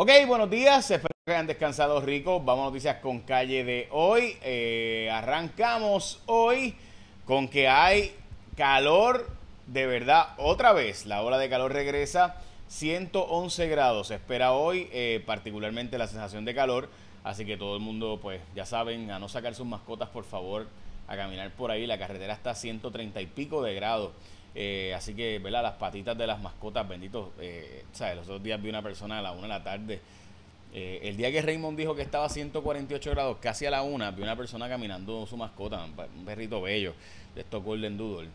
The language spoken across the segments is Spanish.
Ok, buenos días, espero que hayan descansado ricos. Vamos a noticias con calle de hoy. Eh, arrancamos hoy con que hay calor de verdad otra vez. La ola de calor regresa, 111 grados. Se espera hoy, eh, particularmente la sensación de calor. Así que todo el mundo, pues ya saben, a no sacar sus mascotas, por favor, a caminar por ahí. La carretera está a 130 y pico de grados. Eh, así que, ¿verdad? Las patitas de las mascotas, benditos. Eh, ¿sabes? Los otros días vi una persona a la una de la tarde. Eh, el día que Raymond dijo que estaba a 148 grados, casi a la una, vi una persona caminando su mascota, un perrito bello, de estos Golden Doodle.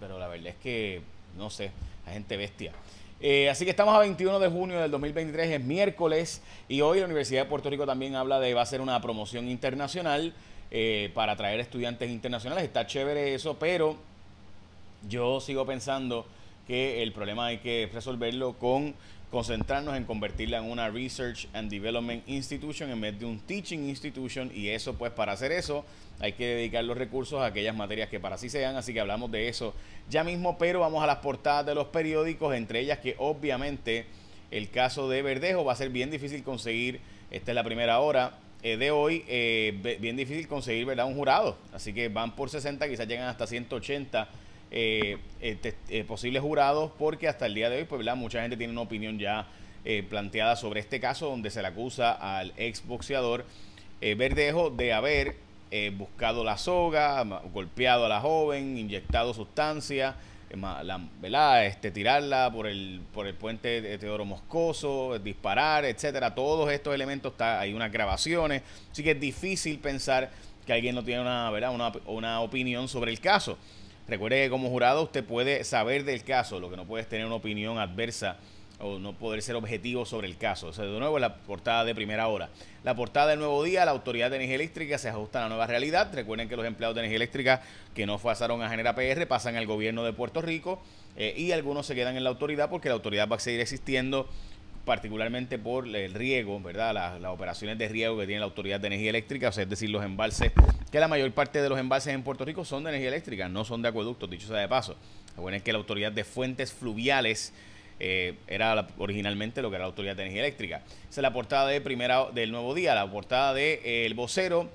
Pero la verdad es que, no sé, la gente bestia. Eh, así que estamos a 21 de junio del 2023, es miércoles, y hoy la Universidad de Puerto Rico también habla de va a ser una promoción internacional para traer estudiantes internacionales. Está chévere eso, pero yo sigo pensando que el problema hay que resolverlo con concentrarnos en convertirla en una Research and Development Institution en vez de un Teaching Institution y eso pues para hacer eso hay que dedicar los recursos a aquellas materias que para sí sean, así que hablamos de eso ya mismo, pero vamos a las portadas de los periódicos, entre ellas que obviamente el caso de Verdejo va a ser bien difícil conseguir, esta es la primera hora, eh, de hoy, eh, bien difícil conseguir ¿verdad? un jurado. Así que van por 60, quizás llegan hasta 180 eh, eh, eh, posibles jurados, porque hasta el día de hoy, pues, mucha gente tiene una opinión ya planteada sobre este caso, donde se le acusa al ex boxeador Verdejo de haber buscado la soga, golpeado a la joven, inyectado sustancia. ¿verdad? Este, tirarla por el, por el puente de Teodoro Moscoso, disparar, etcétera. Todos estos elementos, está, hay unas grabaciones, así que es difícil pensar que alguien no tiene una, ¿verdad? Una, una opinión sobre el caso. Recuerde que como jurado usted puede saber del caso, lo que no puede es tener una opinión adversa o no poder ser objetivo sobre el caso. O sea, de nuevo, la portada de primera hora. La portada del nuevo día, la Autoridad de Energía Eléctrica se ajusta a la nueva realidad. Recuerden que los empleados de energía eléctrica que no pasaron a Genera PR pasan al gobierno de Puerto Rico eh, y algunos se quedan en la autoridad porque la autoridad va a seguir existiendo particularmente por el riego, ¿verdad? Las, operaciones de riego que tiene la Autoridad de Energía Eléctrica, o sea, es decir, los embalses, que la mayor parte de los embalses en Puerto Rico son de energía eléctrica, no son de acueductos, dicho sea de paso. Recuerden que la Autoridad de Fuentes Fluviales eh, era originalmente lo que era la Autoridad de Energía Eléctrica. Esa es la portada de primera, del nuevo día, la portada de eh, Vocero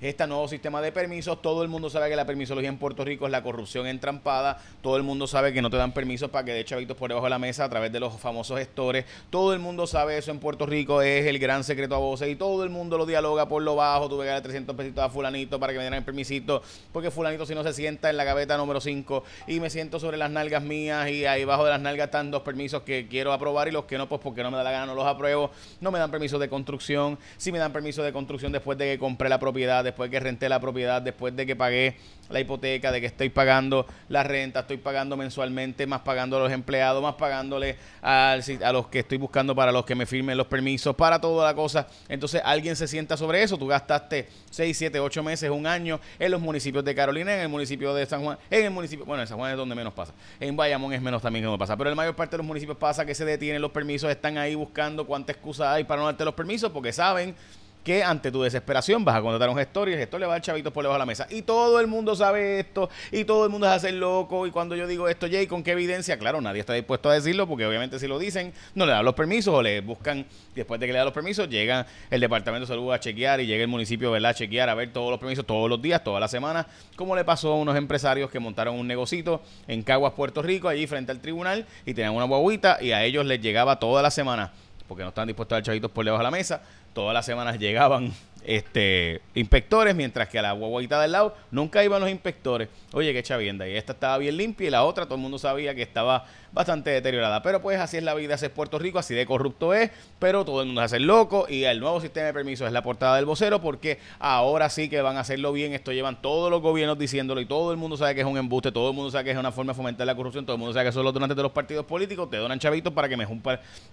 este nuevo sistema de permisos. Todo el mundo sabe que la permisología en Puerto Rico es la corrupción entrampada. Todo el mundo sabe que no te dan permisos para que de chavitos por debajo de la mesa a través de los famosos gestores. Todo el mundo sabe eso en Puerto Rico. Es el gran secreto a voces y todo el mundo lo dialoga por lo bajo. Tuve que darle 300 pesitos a fulanito para que me dieran el permisito. Porque fulanito si no se sienta en la gaveta número 5 y me siento sobre las nalgas mías y ahí bajo de las nalgas están dos permisos que quiero aprobar y los que no, pues porque no me da la gana no los apruebo. No me dan permiso de construcción. Si me dan permiso de construcción después de que compré la propiedad después que renté la propiedad, después de que pagué la hipoteca, de que estoy pagando la renta, estoy pagando mensualmente, más pagando a los empleados, más pagándole a, a los que estoy buscando para los que me firmen los permisos, para toda la cosa. Entonces alguien se sienta sobre eso. Tú gastaste 6, 7, 8 meses, un año en los municipios de Carolina, en el municipio de San Juan, en el municipio, bueno, en San Juan es donde menos pasa. En Bayamón es menos también que no pasa. Pero la mayor parte de los municipios pasa que se detienen los permisos, están ahí buscando cuánta excusa hay para no darte los permisos porque saben que ante tu desesperación vas a contratar a un gestor y el gestor le va a dar chavitos por debajo de la mesa. Y todo el mundo sabe esto, y todo el mundo es hacer loco. Y cuando yo digo esto, Jay, ¿con qué evidencia? Claro, nadie está dispuesto a decirlo, porque obviamente si lo dicen, no le dan los permisos o le buscan, después de que le dan los permisos, llega el Departamento de Salud a chequear y llega el municipio ¿verdad? a chequear, a ver todos los permisos todos los días, toda la semana, como le pasó a unos empresarios que montaron un negocito en Caguas, Puerto Rico, allí frente al tribunal, y tenían una guaguita y a ellos les llegaba toda la semana porque no estaban dispuestos a dar chavitos por debajo de la mesa, todas las semanas llegaban este, inspectores, mientras que a la guaguita del lado nunca iban los inspectores. Oye, qué chavienda. Y esta estaba bien limpia y la otra todo el mundo sabía que estaba bastante deteriorada. Pero pues así es la vida, así es Puerto Rico, así de corrupto es, pero todo el mundo se hace loco y el nuevo sistema de permisos es la portada del vocero porque ahora sí que van a hacerlo bien. Esto llevan todos los gobiernos diciéndolo y todo el mundo sabe que es un embuste, todo el mundo sabe que es una forma de fomentar la corrupción, todo el mundo sabe que son los donantes de los partidos políticos, te donan chavitos para que me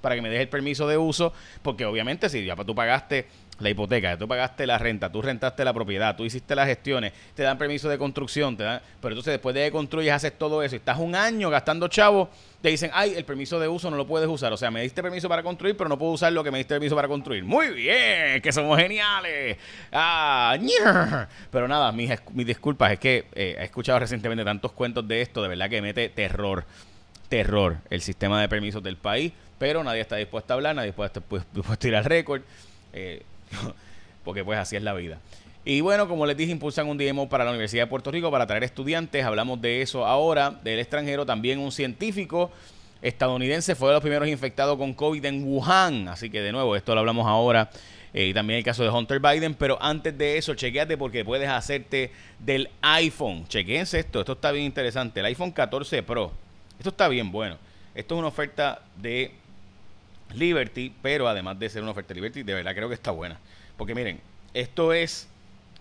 para que me deje el permiso de uso, porque obviamente si ya tú pagaste la hipoteca, tú pagaste la renta, tú rentaste la propiedad, tú hiciste las gestiones, te dan permiso de construcción, te dan, pero entonces después de que construyes haces todo eso y estás un año gastando chavo, te dicen, ay, el permiso de uso no lo puedes usar. O sea, me diste permiso para construir, pero no puedo usar lo que me diste permiso para construir. Muy bien, que somos geniales. Ah, pero nada, mis, mis disculpas, es que eh, he escuchado recientemente tantos cuentos de esto, de verdad que mete terror terror el sistema de permisos del país. pero nadie está dispuesto a hablar, nadie está dispuesto a ir al récord, eh, porque pues así es la vida. Y bueno, como les dije, impulsan un DMO para la Universidad de Puerto Rico para traer estudiantes. Hablamos de eso ahora, del extranjero. También un científico estadounidense fue de los primeros infectados con COVID en Wuhan. Así que de nuevo, esto lo hablamos ahora. Eh, y también el caso de Hunter Biden. Pero antes de eso, chequeate porque puedes hacerte del iPhone. Chequense esto, esto está bien interesante. El iPhone 14 Pro. Esto está bien bueno. Esto es una oferta de Liberty, pero además de ser una oferta de Liberty, de verdad creo que está buena. Porque miren, esto es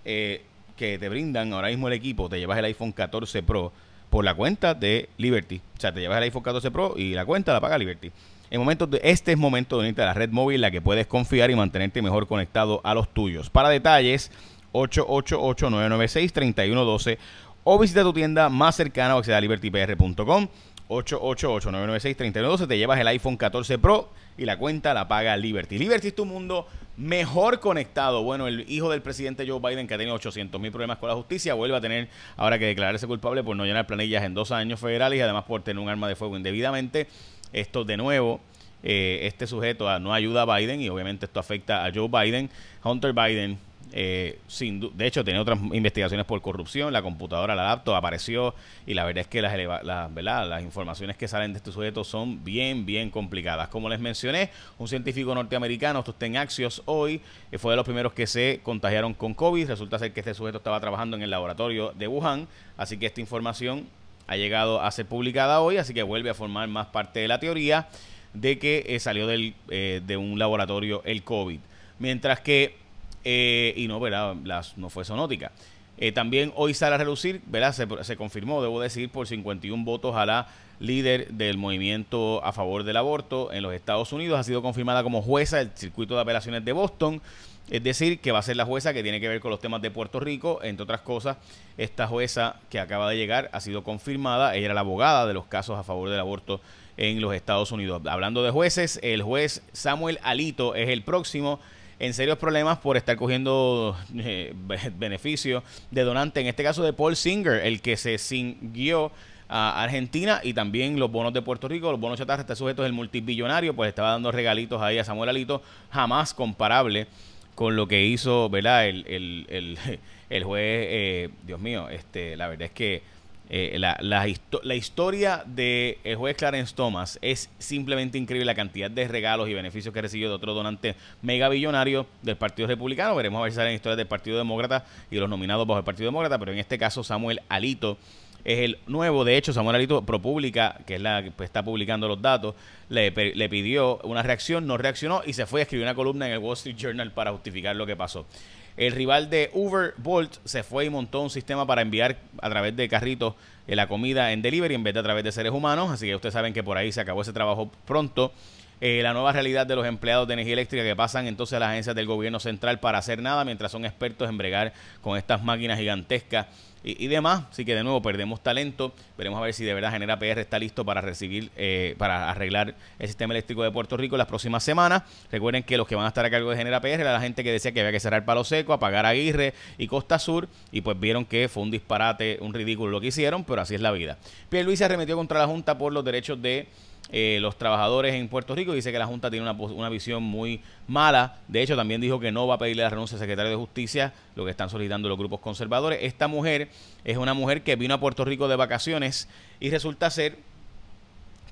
eh, que te brindan ahora mismo el equipo, te llevas el iPhone 14 Pro por la cuenta de Liberty. O sea, te llevas el iPhone 14 Pro y la cuenta la paga Liberty. En momentos de, este es momento de unirte a la red móvil, la que puedes confiar y mantenerte mejor conectado a los tuyos. Para detalles, 888-996-3112 o visita tu tienda más cercana o acceda a libertypr.com. 888-996-3112. Te llevas el iPhone 14 Pro y la cuenta la paga Liberty. Liberty es tu mundo mejor conectado. Bueno, el hijo del presidente Joe Biden, que ha tenido 800 mil problemas con la justicia, vuelve a tener ahora que declararse culpable por no llenar planillas en dos años federales y además por tener un arma de fuego indebidamente. Esto de nuevo. Eh, este sujeto no ayuda a Biden y obviamente esto afecta a Joe Biden. Hunter Biden eh, sin, de hecho, tenía otras investigaciones por corrupción. La computadora, la laptop apareció. Y la verdad es que las, las informaciones que salen de este sujeto son bien, bien complicadas. Como les mencioné, un científico norteamericano, esto está en Axios hoy, eh, fue de los primeros que se contagiaron con COVID. Resulta ser que este sujeto estaba trabajando en el laboratorio de Wuhan. Así que esta información ha llegado a ser publicada hoy. Así que vuelve a formar más parte de la teoría de que eh, salió del, de un laboratorio el COVID. Mientras que eh, y no, ¿verdad? No fue sonótica. Eh, también hoy sale a relucir, ¿verdad? Se, se, confirmó, debo decir, por 51 votos a la líder del movimiento a favor del aborto en los Estados Unidos. Ha sido confirmada como jueza del circuito de apelaciones de Boston. Es decir, que va a ser la jueza que tiene que ver con los temas de Puerto Rico. Entre otras cosas, esta jueza que acaba de llegar ha sido confirmada. Ella era la abogada de los casos a favor del aborto en los Estados Unidos. Hablando de jueces, el juez Samuel Alito es el próximo en serios problemas por estar cogiendo eh, beneficios de donante, en este caso de Paul Singer, el que se cinguió a Argentina y también los bonos de Puerto Rico, los bonos chatarra, este sujeto es el multibillonario, pues estaba dando regalitos ahí a Samuel Alito, jamás comparable con lo que hizo, ¿verdad? El, el, el, el juez, eh, Dios mío, este, la verdad es que eh, la, la, historia del el juez Clarence Thomas es simplemente increíble la cantidad de regalos y beneficios que recibió de otro donante mega billonario del Partido Republicano. Veremos a ver si salen historias del Partido Demócrata y los nominados bajo el Partido Demócrata, pero en este caso Samuel Alito es el nuevo. De hecho, Samuel Alito ProPublica, que es la que pues, está publicando los datos, le, le pidió una reacción, no reaccionó y se fue a escribir una columna en el Wall Street Journal para justificar lo que pasó. El rival de Uber, Bolt, se fue y montó un sistema para enviar a través de carritos eh, la comida en delivery en vez de a través de seres humanos. Así que ustedes saben que por ahí se acabó ese trabajo pronto. Eh, la nueva realidad de los empleados de energía eléctrica que pasan entonces a las agencias del gobierno central para hacer nada mientras son expertos en bregar con estas máquinas gigantescas y, demás. Así que de nuevo perdemos talento. Veremos a ver si de verdad Genera PR está listo para recibir, eh, para arreglar el sistema eléctrico de Puerto Rico las próximas semanas. Recuerden que los que van a estar a cargo de Genera PR era la gente que decía que había que cerrar Palo Seco, apagar Aguirre y Costa Sur. Y pues vieron que fue un disparate, un ridículo lo que hicieron, pero así es la vida. Pierre Luis se arremetió contra la Junta por los derechos de eh, los trabajadores en Puerto Rico. Dice que la Junta tiene una, una, visión muy mala. De hecho, también dijo que no va a pedirle la renuncia al secretario de Justicia, lo que están solicitando los grupos conservadores. Esta mujer es una mujer que vino a Puerto Rico de vacaciones y resulta ser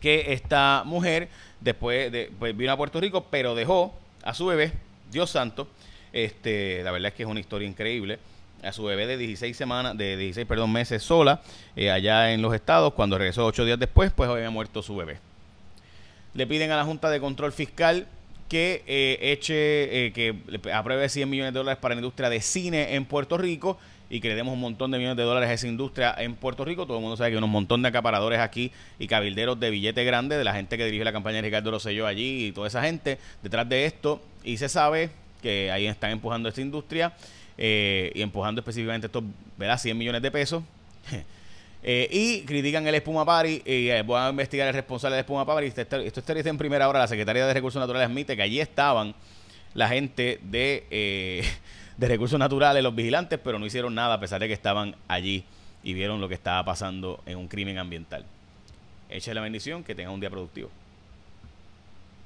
que esta mujer después de, pues vino a Puerto Rico, pero dejó a su bebé, Dios santo. Este, la verdad es que es una historia increíble a su bebé de 16 semanas, de 16, perdón, meses sola, eh, allá en los estados. Cuando regresó ocho días después, pues había muerto su bebé le piden a la Junta de Control Fiscal que eh, eche, eh, que apruebe 100 millones de dólares para la industria de cine en Puerto Rico y que le demos un montón de millones de dólares a esa industria en Puerto Rico. Todo el mundo sabe que hay un montón de acaparadores aquí y cabilderos de billete grande de la gente que dirige la campaña de Ricardo Rosselló allí y toda esa gente detrás de esto. Y se sabe que ahí están empujando esta industria eh, y empujando específicamente estos, ¿verdad? 100 millones de pesos. Eh, y critican el Espuma Party y eh, van a investigar el responsable de Espuma Party. Esto, esto está en primera hora. La Secretaría de Recursos Naturales admite que allí estaban la gente de, eh, de Recursos Naturales, los vigilantes, pero no hicieron nada a pesar de que estaban allí y vieron lo que estaba pasando en un crimen ambiental. Eche la bendición, que tenga un día productivo.